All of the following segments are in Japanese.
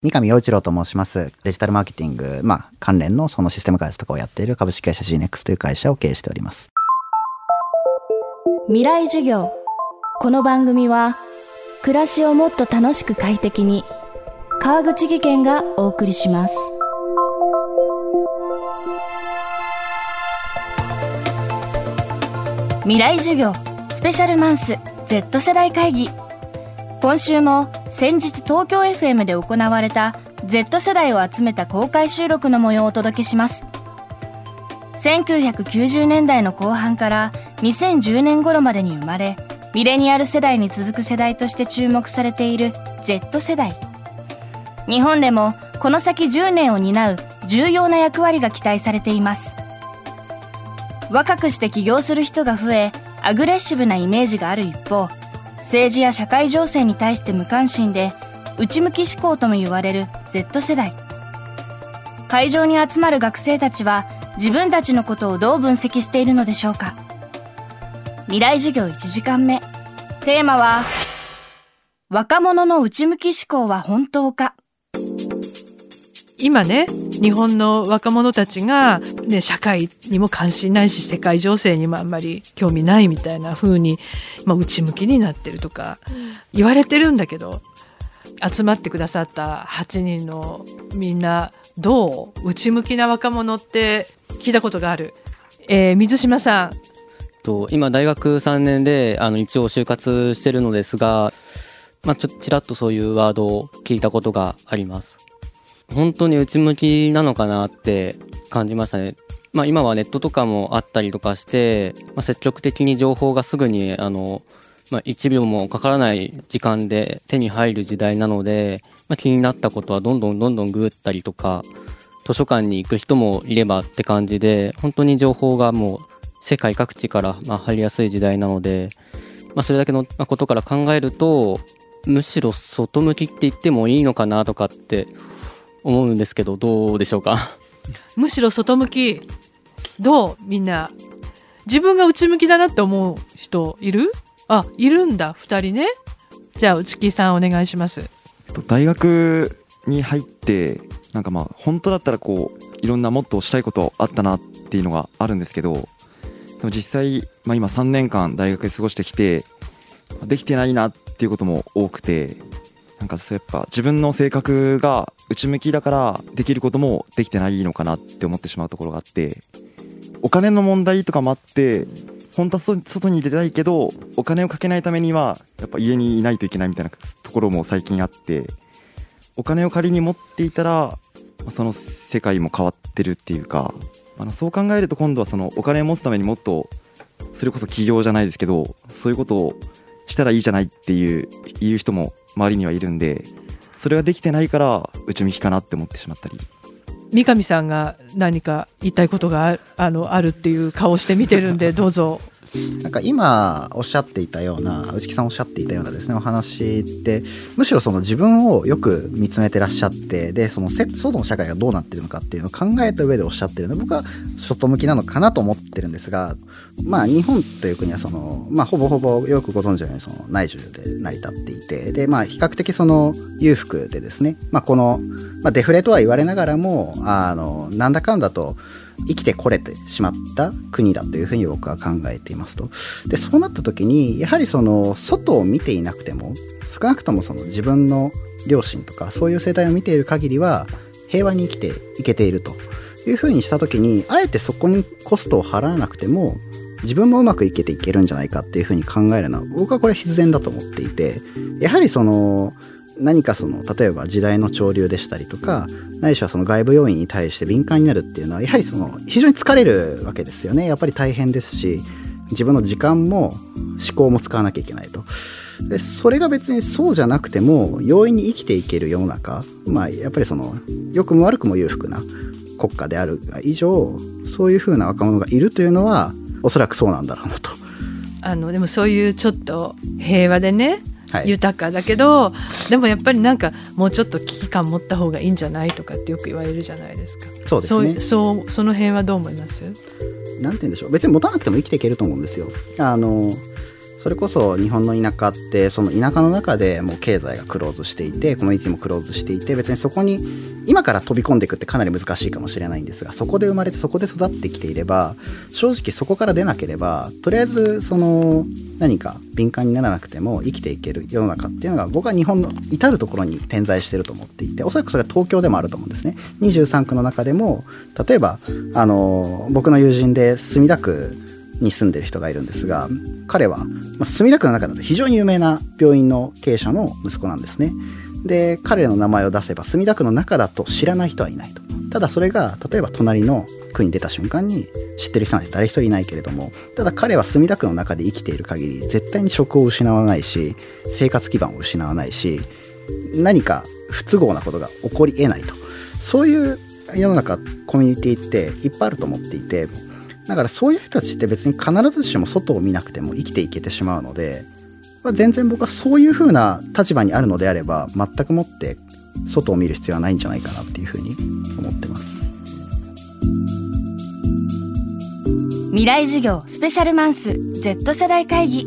三上洋一郎と申します。デジタルマーケティング、まあ、関連のそのシステム開発とかをやっている株式会社 GNEX という会社を経営しております。未来授業。この番組は、暮らしをもっと楽しく快適に、川口義賢がお送りします。未来授業スペシャルマンス Z 世代会議今週も先日東京 FM で行われた Z 世代を集めた公開収録の模様をお届けします。1990年代の後半から2010年頃までに生まれミレニアル世代に続く世代として注目されている Z 世代。日本でもこの先10年を担う重要な役割が期待されています。若くして起業する人が増えアグレッシブなイメージがある一方政治や社会情勢に対して無関心で内向き思考とも言われる Z 世代。会場に集まる学生たちは自分たちのことをどう分析しているのでしょうか。未来授業1時間目。テーマは若者の内向き思考は本当か。今ね日本の若者たちが、ね、社会にも関心ないし世界情勢にもあんまり興味ないみたいな風に、まあ、内向きになってるとか言われてるんだけど集まってくださった8人のみんなどう内向きな若者って聞いたことがある、えー、水島さん。と今大学3年であの一応就活してるのですが、まあ、ちょちらっとそういうワードを聞いたことがあります本当に内向きなのかなって感じましたね。まあ、今はネットとかもあったりとかして、まあ、積極的に情報がすぐにあの、まあ、1秒もかからない時間で手に入る時代なので、まあ、気になったことはどんどんどんどんググったりとか図書館に行く人もいればって感じで本当に情報がもう世界各地からまあ入りやすい時代なので、まあ、それだけのことから考えるとむしろ外向きって言ってもいいのかなとかって思うんですけどどうでしょうか？むしろ外向き？どう？みんな。自分が内向きだなって思う人いる？あいるんだ。2人ね。じゃあ内木さんお願いします。大学に入ってなんかまあ本当だったらこういろんなもっとしたいことあったなっていうのがあるんですけどでも実際、まあ、今3年間大学で過ごしてきてできてないなっていうことも多くてなんかそうやっぱ自分の性格が内向きだからできることもできてないのかなって思ってしまうところがあってお金の問題とかもあって本当は外に出たいけどお金をかけないためにはやっぱ家にいないといけないみたいなところも最近あってお金を仮に持っていたらその世界も変わってるっていうかあのそう考えると今度はそのお金を持つためにもっとそれこそ起業じゃないですけどそういうことをしたらいいじゃないっていう言う人も周りにはいるんでそれができてないから内向きかなって思ってしまったり。三上さんが何か言いたいことがあのあるっていう顔して見てるんで どうぞ。なんか今おっしゃっていたような内木さんおっしゃっていたようなですねお話ってむしろその自分をよく見つめてらっしゃってでその外の社会がどうなってるのかっていうのを考えた上でおっしゃってるので僕は外向きなのかなと思ってるんですがまあ日本という国はそのまあほぼほぼよくご存知のようにその内需で成り立っていてでまあ比較的その裕福でですねまあこの、まあ、デフレとは言われながらもあのなんだかんだと生きてこれてしまった国だというふうに僕は考えていますと。で、そうなった時に、やはりその、外を見ていなくても、少なくともその自分の両親とか、そういう世代を見ている限りは、平和に生きていけているというふうにした時に、あえてそこにコストを払わなくても、自分もうまくいけていけるんじゃないかっていうふうに考えるのは、僕はこれ必然だと思っていて、やはりその、何かその例えば時代の潮流でしたりとかないしはその外部要因に対して敏感になるっていうのはやはりその非常に疲れるわけですよね。やっぱり大変ですし自分の時間も思考も使わなきゃいけないと。でそれが別にそうじゃなくても容易に生きていける世の中まあやっぱりその良くも悪くも裕福な国家である以上そういうふうな若者がいるというのはおそらくそうなんだろうなと。あのでもそういうちょっと平和でね豊かだけどでもやっぱりなんかもうちょっと危機感持った方がいいんじゃないとかってよく言われるじゃないですか。そうですね。そうその辺はどう思います？なんて言うんでしょう別に持たなくても生きていけると思うんですよ。あのそれこそ日本の田舎ってその田舎の中でもう経済がクローズしていてコミュニティもクローズしていて別にそこに今から飛び込んでいくってかなり難しいかもしれないんですがそこで生まれてそこで育ってきていれば正直そこから出なければとりあえずその何か敏感にならなくても生きていける世の中っていうのが僕は日本の至る所に点在してると思っていておそらくそれは東京でもあると思うんですね。23区の中でも例えばあの僕の友人で墨田区に住んでる人がいるんですが彼は、まあ、墨田区の中だと非常に有名な病院の経営者の息子なんですね。で彼の名前を出せば墨田区の中だと知らない人はいないと。ただそれが例えば隣の区に出た瞬間に知ってる人なんて誰一人いないけれどもただ彼は墨田区の中で生きている限り絶対に職を失わないし生活基盤を失わないし何か不都合なことが起こり得ないと。そういう世の中コミュニティっていっぱいあると思っていてだからそういう人たちって別に必ずしも外を見なくても生きていけてしまうのでまあ全然僕はそういう風な立場にあるのであれば全くもって外を見る必要はないんじゃないかなっていう風に思ってます。未来授業スペシャルマンス Z 世代会議。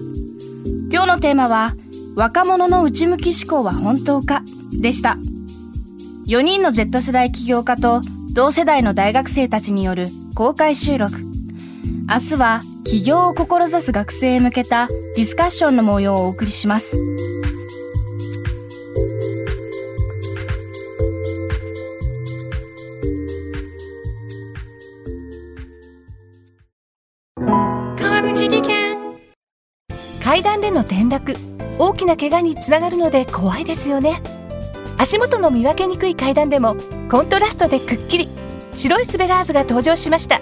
今日のテーマは若者の内向き思考は本当か？でした。4人の Z 世代起業家と同世代の大学生たちによる公開収録。明日は起業を志す学生へ向けたディスカッションの模様をお送りします。川口技研。階段での転落大きな怪我につながるので怖いですよね。足元の見分けにくい階段でもコントラストでくっきり。白いスベラーズが登場しました。